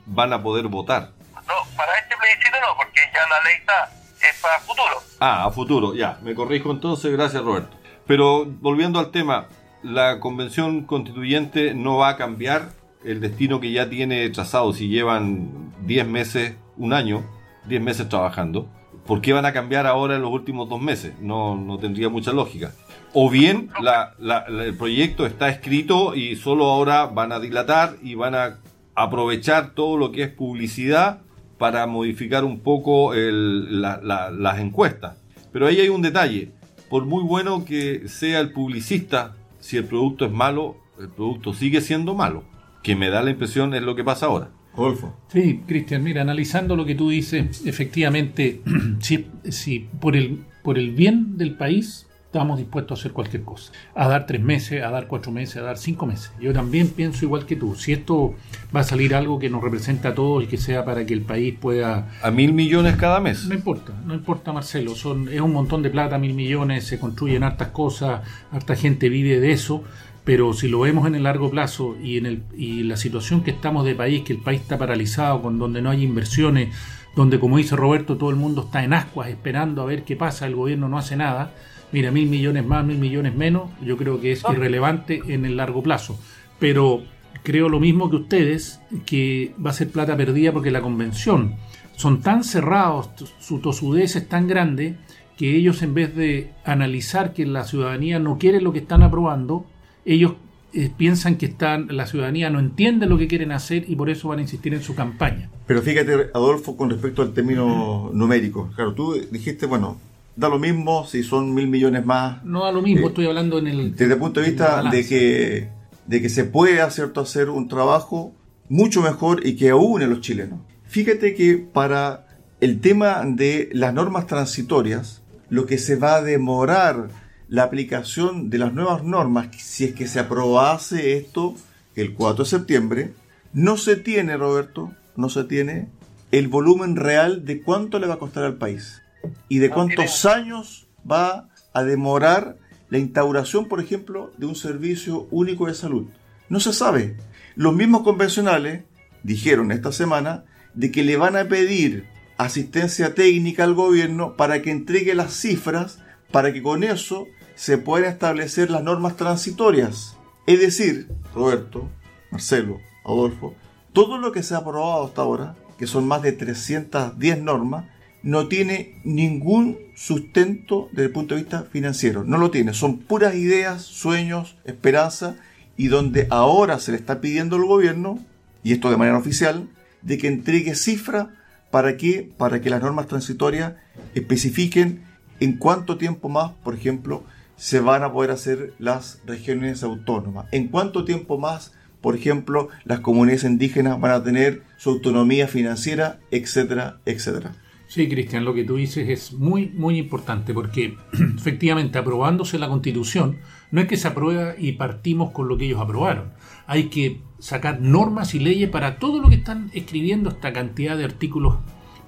Speaker 2: van a poder votar.
Speaker 3: No, para este plebiscito no, porque ya la ley está, es para futuro.
Speaker 2: Ah, a futuro, ya, me corrijo entonces, gracias Roberto. Pero volviendo al tema, la convención constituyente no va a cambiar el destino que ya tiene trazado si llevan 10 meses, un año, 10 meses trabajando. ¿Por qué van a cambiar ahora en los últimos dos meses? No, no tendría mucha lógica. O bien la- el proyecto está escrito y solo ahora van a dilatar y van a aprovechar todo lo que es publicidad para modificar un poco las encuestas. Pero ahí hay un detalle. Por muy bueno que sea el publicista, si el producto es malo, el producto sigue siendo malo. Que me da la impresión es lo que pasa ahora.
Speaker 1: Rodolfo.
Speaker 4: Sí, Cristian, mira, analizando lo que tú dices, efectivamente, si, si por, el, por el bien del país estamos dispuestos a hacer cualquier cosa, a dar tres meses, a dar cuatro meses, a dar cinco meses. Yo también pienso igual que tú, si esto va a salir algo que nos representa a todos y que sea para que el país pueda
Speaker 2: A mil millones cada mes.
Speaker 4: no importa, no importa Marcelo, son, es un montón de plata, mil millones, se construyen hartas cosas, harta gente vive de eso, pero si lo vemos en el largo plazo y en el, y la situación que estamos de país, que el país está paralizado, con donde no hay inversiones, donde como dice Roberto, todo el mundo está en ascuas esperando a ver qué pasa, el gobierno no hace nada, mira, mil millones más, mil millones menos, yo creo que es irrelevante en el largo plazo. Pero creo lo mismo que ustedes, que va a ser plata perdida porque la convención son tan cerrados, su tosudez es tan grande, que ellos en vez de analizar que la ciudadanía no quiere lo que están aprobando, ellos eh, piensan que están, la ciudadanía no entiende lo que quieren hacer y por eso van a insistir en su campaña.
Speaker 1: Pero fíjate, Adolfo, con respecto al término numérico. Claro, tú dijiste, bueno, da lo mismo si son mil millones más.
Speaker 4: No da lo mismo,
Speaker 1: Eh,
Speaker 4: estoy hablando en el...
Speaker 1: Desde el punto de vista de que, de que se pueda, ¿cierto?, hacer un trabajo mucho mejor y que aúne a los chilenos. Fíjate que para el tema de las normas transitorias, lo que se va a demorar la aplicación de las nuevas normas, si es que se aprobase esto el 4 de septiembre, no se tiene, Roberto, no se tiene el volumen real de cuánto le va a costar al país y de
Speaker 3: No
Speaker 1: cuántos años va a demorar la instauración, por ejemplo, de un servicio único de salud. No se sabe. Los mismos convencionales dijeron esta semana de que le van a pedir asistencia técnica al gobierno para que entregue las cifras para que con eso se puedan establecer las normas transitorias. Es decir, Roberto, Marcelo, Adolfo, todo lo que se ha aprobado hasta ahora, que son más de 310 normas, no tiene ningún sustento desde el punto de vista financiero. No lo tiene. Son puras ideas, sueños, esperanza, y donde ahora se le está pidiendo al gobierno, y esto de manera oficial, de que entregue cifra para que, para que las normas transitorias especifiquen en cuánto tiempo más, por ejemplo, se van a poder hacer las regiones autónomas. En cuánto tiempo más, por ejemplo, las comunidades indígenas van a tener su autonomía financiera, etcétera, etcétera.
Speaker 4: Sí, Cristian, lo que tú dices es muy, muy importante porque efectivamente aprobándose la constitución, no es que se aprueba y partimos con lo que ellos aprobaron. Hay que sacar normas y leyes para todo lo que están escribiendo, esta cantidad de artículos.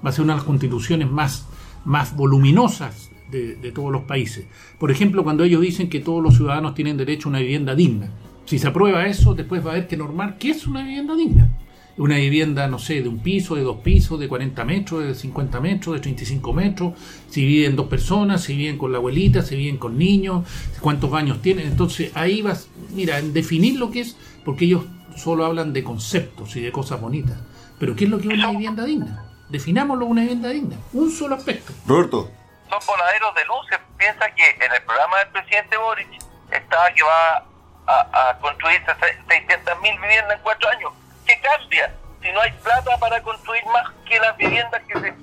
Speaker 4: Va a ser una de las constituciones más, más voluminosas de, de todos los países. Por ejemplo, cuando ellos dicen que todos los ciudadanos tienen derecho a una vivienda digna. Si se aprueba eso, después va a haber que normar qué es una vivienda digna una vivienda, no sé, de un piso, de dos pisos, de 40 metros, de 50 metros, de 35 metros, si viven dos personas, si viven con la abuelita, si viven con niños, cuántos baños tienen. Entonces ahí vas, mira, en definir lo que es, porque ellos solo hablan de conceptos y de cosas bonitas. Pero ¿qué es lo que es una vivienda digna? Definámoslo una vivienda digna, un solo aspecto.
Speaker 1: Roberto,
Speaker 3: son voladeros de luces. Piensa que en el programa del presidente Boric estaba que va a, a construir 600 mil viviendas en cuatro años. ¿Qué cambia? Si no hay plata para construir más que las viviendas que se,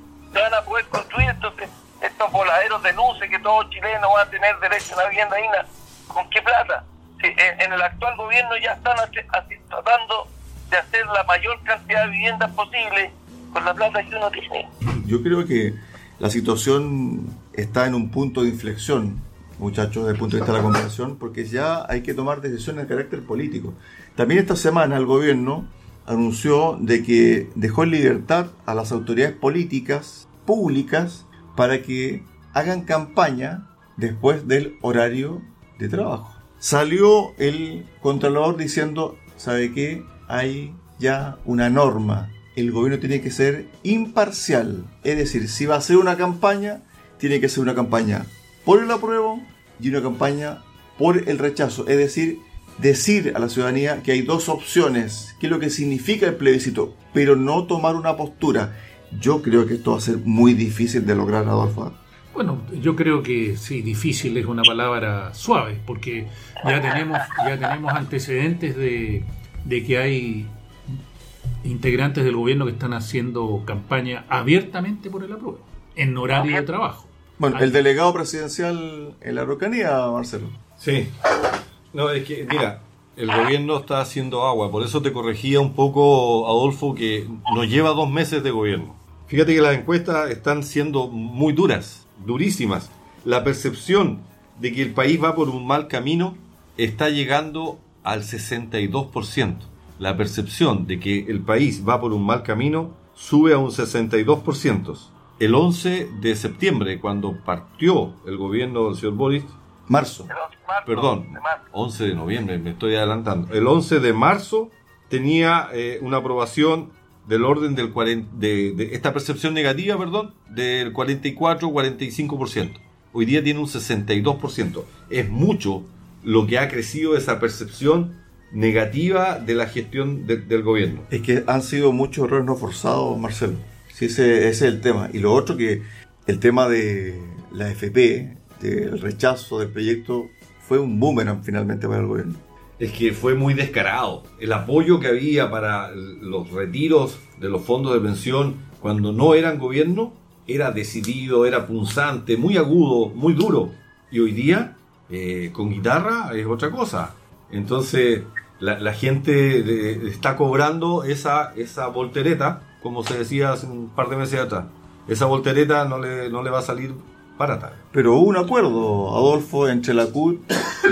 Speaker 3: van a poder construir, entonces estos voladeros de luces que todos chilenos van a tener derecho a una vivienda digna, ¿con qué plata? En, el actual gobierno ya están hace- hace- tratando de hacer la mayor cantidad de viviendas posible con la plata que uno tiene.
Speaker 1: yo creo que la situación está en un punto de inflexión, muchachos, desde el punto de vista de la conversación, porque ya hay que tomar decisiones de carácter político. También esta semana el gobierno anunció de que dejó en libertad a las autoridades políticas públicas para que hagan campaña después del horario de trabajo. Salió el contralor diciendo, ¿sabe qué? Hay ya una norma. El gobierno tiene que ser imparcial. Es decir, si va a hacer una campaña, tiene que ser una campaña por el apruebo y una campaña por el rechazo. Es decir, decir a la ciudadanía que hay dos opciones, qué es lo que significa el plebiscito, pero no tomar una postura. Yo creo que esto va a ser muy difícil de lograr, Adolfo.
Speaker 4: Bueno, yo creo que sí, difícil es una palabra suave, porque ya tenemos, ya tenemos antecedentes de, de que hay integrantes del gobierno que están haciendo campaña abiertamente por el apruebo, en horario de trabajo.
Speaker 1: Bueno, el delegado presidencial en la Araucanía, Marcelo.
Speaker 2: Sí. No, es que, mira, el gobierno está haciendo agua. Por eso te corregía un poco, Adolfo, que nos lleva dos meses de gobierno. Fíjate que las encuestas están siendo muy duras, durísimas. La percepción de que el país va por un mal camino está llegando al 62%. La percepción de que el país va por un mal camino sube a un 62%. El 11 de septiembre, cuando partió el gobierno del señor Boris,
Speaker 1: Marzo.
Speaker 3: El 11 de marzo,
Speaker 2: Perdón,
Speaker 3: de marzo.
Speaker 2: 11 de noviembre, me estoy adelantando. El 11 de marzo tenía eh, una aprobación del orden del 40, de, de esta percepción negativa, perdón, del 44-45%. Hoy día tiene un 62%. Es mucho lo que ha crecido esa percepción negativa de la gestión de- del gobierno.
Speaker 1: Es que han sido muchos errores no forzados, Marcelo. Sí, ese, ese es el tema. Y lo otro que el tema de la FP, del rechazo del proyecto, fue un boomerang finalmente para el gobierno.
Speaker 2: Es que fue muy descarado. El apoyo que había para los retiros de los fondos de pensión cuando no eran gobierno era decidido, era punzante, muy agudo, muy duro. Y hoy día, eh, con guitarra, es otra cosa. Entonces, la, la gente de- está cobrando esa, esa voltereta, como se decía hace un par de meses atrás. Esa voltereta no le, no le va a salir
Speaker 1: Pero hubo un acuerdo, Adolfo, entre la CUT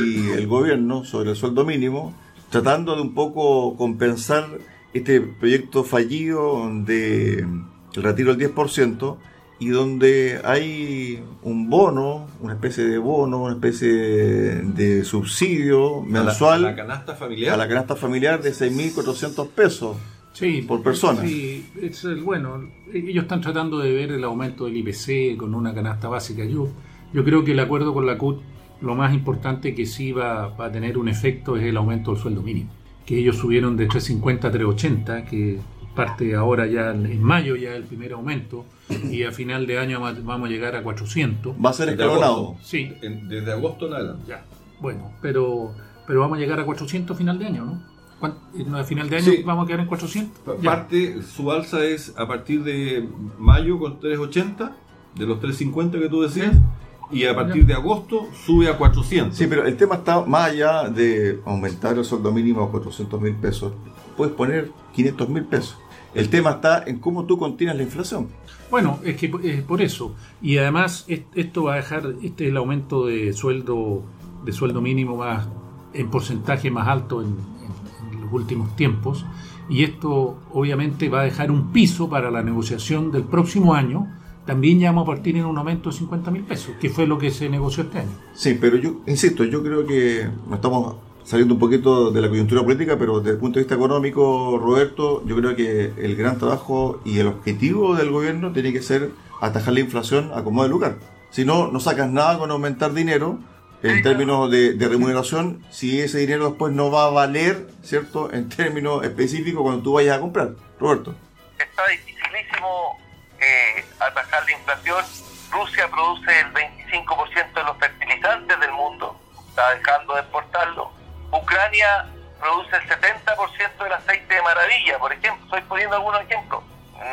Speaker 1: y el gobierno sobre el sueldo mínimo, tratando de un poco compensar este proyecto fallido de el retiro del 10% y donde hay un bono, una especie de bono, una especie de subsidio
Speaker 2: A la-
Speaker 1: mensual
Speaker 2: a la, canasta familiar.
Speaker 1: a la canasta familiar de 6.400 pesos.
Speaker 4: Sí,
Speaker 1: por persona.
Speaker 4: Sí, es el- bueno, ellos están tratando de ver el aumento del IPC con una canasta básica. Yo, yo creo que el acuerdo con la CUT, lo más importante que sí va, va a tener un efecto es el aumento del sueldo mínimo. Que ellos subieron de 350 a 380, que parte ahora ya en mayo ya el primer aumento, y a final de año va- vamos a llegar a 400.
Speaker 1: Va a ser escalonado.
Speaker 4: Sí,
Speaker 2: En- desde agosto en adelante.
Speaker 4: ya. Bueno, pero, pero vamos a llegar a 400 a final de año, ¿no? ¿Cuán- A final de año
Speaker 2: Sí.
Speaker 4: vamos a quedar en 400.
Speaker 2: Pa-
Speaker 4: Ya.
Speaker 2: Parte, su alza es a partir de mayo con 380, de los 350 que tú decías, y a partir de agosto sube a 400.
Speaker 1: Sí, pero el tema está más allá de aumentar el sueldo mínimo a 400 mil pesos. Puedes poner 500 mil pesos. El tema está en cómo tú contienes la inflación.
Speaker 4: Bueno, es que es por eso. Y además es- esto va a dejar, este es el aumento de sueldo, de sueldo mínimo más en porcentaje más alto en los últimos tiempos. Y esto obviamente va a dejar un piso para la negociación del próximo año. También ya vamos a partir en un aumento de 50 mil pesos, que fue lo que se negoció este año.
Speaker 1: Sí, pero yo insisto, yo creo que no estamos saliendo un poquito de la coyuntura política, pero desde el punto de vista económico, Roberto, yo creo que el gran trabajo y el objetivo del gobierno tiene que ser atajar la inflación a como de lugar. Si no, no sacas nada con aumentar dinero en términos de, de remuneración, si ese dinero después no va a valer, ¿cierto?, en términos específicos cuando tú vayas a comprar. Roberto.
Speaker 3: está dificilísimo eh, atajar la inflación. Rusia produce el 25% de los fertilizantes del mundo, está dejando de exportarlo. Ucrania produce el 70% del aceite de maravilla, por ejemplo, estoy poniendo algunos ejemplos.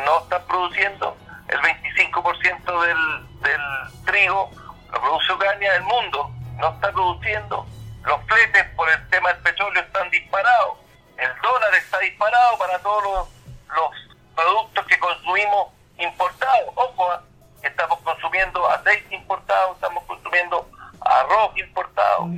Speaker 3: No está produciendo el 25% del, del trigo, lo produce Ucrania del mundo, no está produciendo. Los fletes por el tema del petróleo están disparados. El dólar está disparado para todos los, productos que consumimos importados. Ojo, ah, estamos consumiendo aceite importado, estamos consumiendo arroz importado.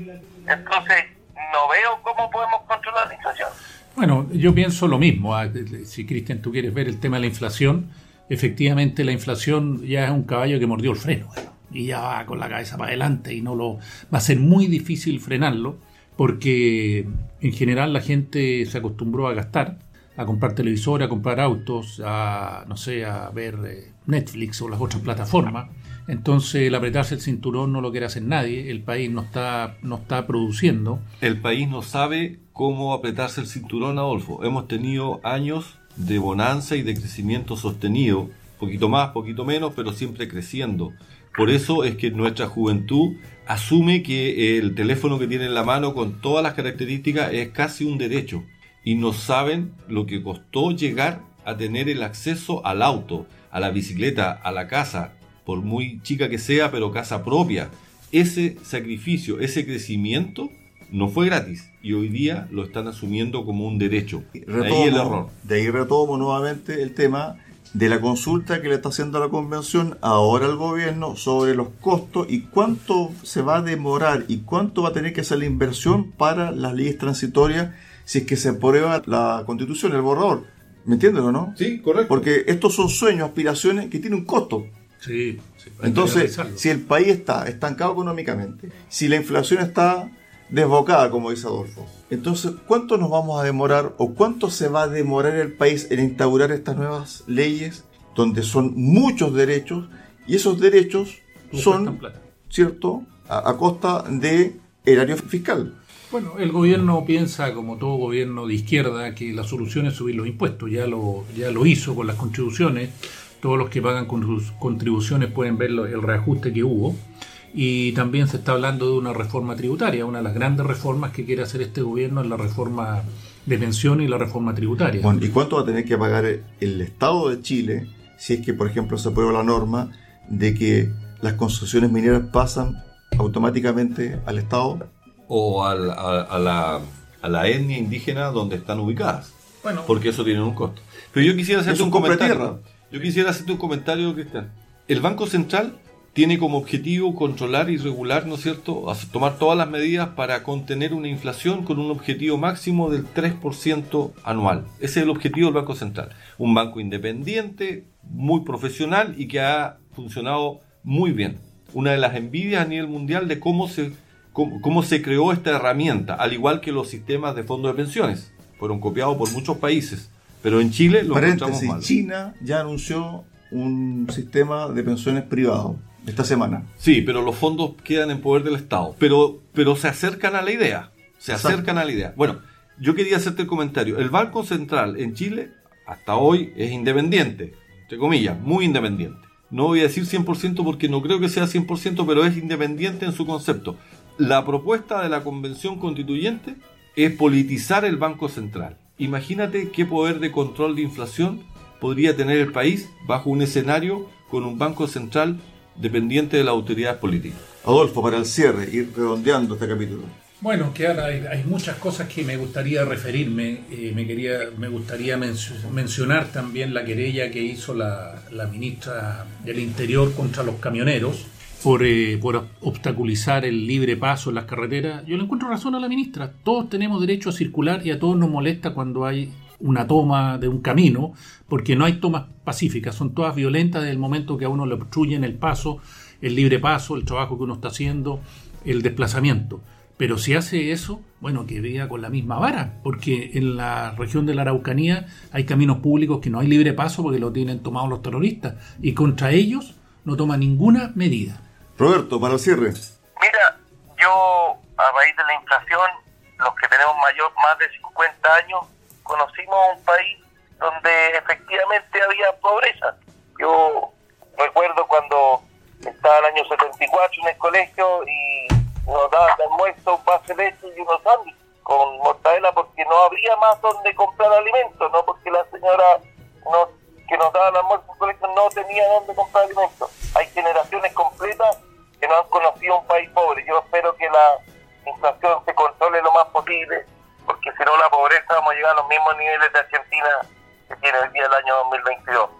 Speaker 3: Entonces, no veo cómo podemos controlar la inflación.
Speaker 4: Bueno, yo pienso lo mismo. ah, Si Cristian, tú quieres ver el tema de la inflación, efectivamente la inflación ya es un caballo que mordió el freno bueno, y ya va con la cabeza para adelante y no lo va a ser muy difícil frenarlo porque en general la gente se acostumbró a gastar, a comprar televisor, a comprar autos, a no sé, a ver eh, Netflix o las otras plataformas. Entonces el apretarse el cinturón no lo quiere hacer nadie, el país no está no está produciendo.
Speaker 2: El país no sabe cómo apretarse el cinturón, Adolfo. Hemos tenido años de bonanza y de crecimiento sostenido, poquito más, poquito menos, pero siempre creciendo. Por eso es que nuestra juventud asume que el teléfono que tiene en la mano con todas las características es casi un derecho y no saben lo que costó llegar a tener el acceso al auto, a la bicicleta, a la casa, por muy chica que sea, pero casa propia. Ese sacrificio, ese crecimiento no fue gratis y hoy día lo están asumiendo como un derecho. De ahí el error.
Speaker 1: de ahí retomo nuevamente el tema de la consulta que le está haciendo la convención ahora al gobierno sobre los costos y cuánto se va a demorar y cuánto va a tener que ser la inversión para las leyes transitorias si es que se aprueba la constitución, el borrador. ¿Me entienden o no?
Speaker 2: Sí, correcto.
Speaker 1: Porque estos son sueños, aspiraciones que tienen un costo.
Speaker 4: Sí, sí,
Speaker 1: Entonces, si el país está estancado económicamente, si la inflación está desbocada, como dice Adolfo, entonces, ¿cuánto nos vamos a demorar o cuánto se va a demorar el país en instaurar estas nuevas leyes donde son muchos derechos y esos derechos son. ¿cierto?, a, a costa de erario fiscal.
Speaker 4: Bueno, el gobierno piensa, como todo gobierno de izquierda, que la solución es subir los impuestos. Ya lo, ya lo hizo con las contribuciones. Todos los que pagan con contribuciones pueden ver el reajuste que hubo. Y también se está hablando de una reforma tributaria. Una de las grandes reformas que quiere hacer este gobierno es la reforma de pensiones y la reforma tributaria.
Speaker 1: Bueno, ¿y cuánto va a tener que pagar el Estado de Chile si es que, por ejemplo, se aprueba la norma de que las concesiones mineras pasan automáticamente al Estado?
Speaker 2: O al- a, a la, a la etnia indígena donde están ubicadas.
Speaker 4: Bueno,
Speaker 2: Porque eso tiene un costo. Pero yo quisiera hacerte un comentario.
Speaker 1: tierra.
Speaker 2: Yo quisiera hacerte un comentario, Cristian. El Banco Central tiene como objetivo controlar y regular, ¿no es cierto?, tomar todas las medidas para contener una inflación con un objetivo máximo del 3% anual. Ese es el objetivo del Banco Central. Un banco independiente, muy profesional y que ha funcionado muy bien. Una de las envidias a nivel mundial de cómo se, cómo, cómo se creó esta herramienta, al igual que los sistemas de fondos de pensiones. Fueron copiados por muchos países, pero en Chile lo encontramos mal.
Speaker 1: China ya anunció un sistema de pensiones privado esta semana.
Speaker 2: Sí, pero los fondos quedan en poder del Estado. Pero, pero se acercan a la idea. Se
Speaker 1: Exacto.
Speaker 2: acercan a la idea. Bueno, yo quería hacerte el comentario. El Banco Central en Chile, hasta hoy, es independiente. Entre comillas, muy independiente. No voy a decir 100% porque no creo que sea 100%, pero es independiente en su concepto. La propuesta de la Convención Constituyente es politizar el Banco Central. Imagínate qué poder de control de inflación podría tener el país bajo un escenario con un Banco Central dependiente de las autoridades políticas.
Speaker 1: Adolfo, para el cierre, ir redondeando este capítulo.
Speaker 4: Bueno, que ahora hay, hay muchas cosas que me gustaría referirme. Eh, me, quería, me gustaría mencio- mencionar también la querella que hizo la, la ministra del Interior contra los camioneros por, eh, por obstaculizar el libre paso en las carreteras. Yo le encuentro razón a la ministra. Todos tenemos derecho a circular y a todos nos molesta cuando hay una toma de un camino, porque no hay tomas pacíficas, son todas violentas desde el momento que a uno le obstruyen el paso, el libre paso, el trabajo que uno está haciendo, el desplazamiento. Pero si hace eso, bueno, que vea con la misma vara, porque en la región de la Araucanía hay caminos públicos que no hay libre paso porque lo tienen tomados los terroristas, y contra ellos no toma ninguna medida.
Speaker 1: Roberto, para el cierre.
Speaker 3: Mira, yo a raíz de la inflación, los que tenemos mayor más de 50 años, conocimos un país donde efectivamente había pobreza. Yo recuerdo cuando estaba el año 74 en el colegio y nos daban almuerzo un vaso de leche y unos sándwiches con mortadela porque no habría más donde comprar alimentos, no porque la señora no, que nos daba el almuerzo en el colegio no tenía donde comprar alimentos. Hay generaciones completas que no han conocido un país pobre. Yo espero que la inflación se controle lo más posible, porque si no la pobreza vamos a llegar a los mismos niveles de Argentina que tiene hoy día el año 2022.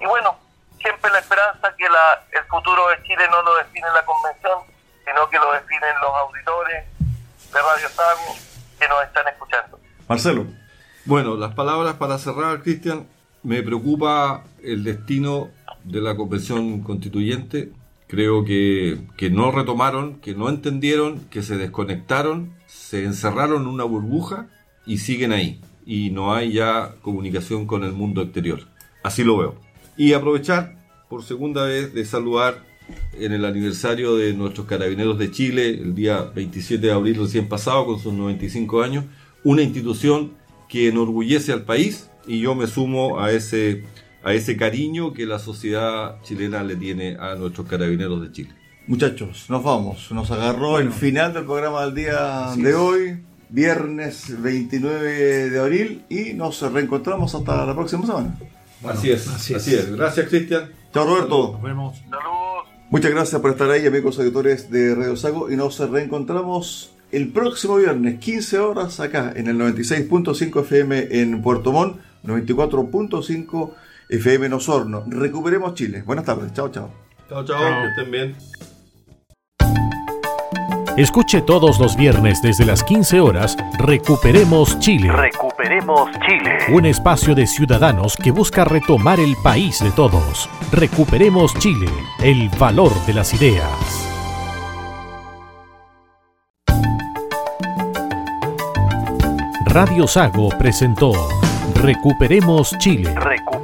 Speaker 3: Y bueno, siempre la esperanza que la, el futuro de Chile no lo define la convención, sino que lo definen los auditores de Radio Sago que nos están escuchando.
Speaker 1: Marcelo.
Speaker 2: Bueno, las palabras para cerrar, Cristian. Me preocupa el destino de la convención constituyente. Creo que, que no retomaron, que no entendieron, que se desconectaron, se encerraron en una burbuja y siguen ahí. Y no hay ya comunicación con el mundo exterior. Así lo veo. Y aprovechar por segunda vez de saludar en el aniversario de nuestros carabineros de Chile, el día 27 de abril recién pasado, con sus 95 años, una institución que enorgullece al país y yo me sumo a ese, a ese cariño que la sociedad chilena le tiene a nuestros carabineros de Chile.
Speaker 1: Muchachos, nos vamos. Nos agarró el final del programa del día de hoy, viernes 29 de abril, y nos reencontramos hasta la próxima semana.
Speaker 2: así es,
Speaker 4: así
Speaker 2: así
Speaker 4: es.
Speaker 2: es. Gracias, Cristian.
Speaker 1: Chao, Roberto.
Speaker 4: Nos vemos.
Speaker 3: Saludos.
Speaker 1: Muchas gracias por estar ahí, amigos auditores de Radio Sago, y nos reencontramos el próximo viernes, 15 horas, acá en el 96.5 FM en Puerto Montt, 94.5 FM Osorno. Recuperemos Chile. Buenas tardes. Chao, chao.
Speaker 2: Chao, chao,
Speaker 4: Chao.
Speaker 2: que estén bien.
Speaker 5: Escuche todos los viernes desde las 15 horas Recuperemos Chile,
Speaker 6: Recuperemos Chile.
Speaker 5: un espacio de ciudadanos que busca retomar el país de todos. Recuperemos Chile, el valor de las ideas. Radio Sago presentó Recuperemos Chile.
Speaker 6: Recuperemos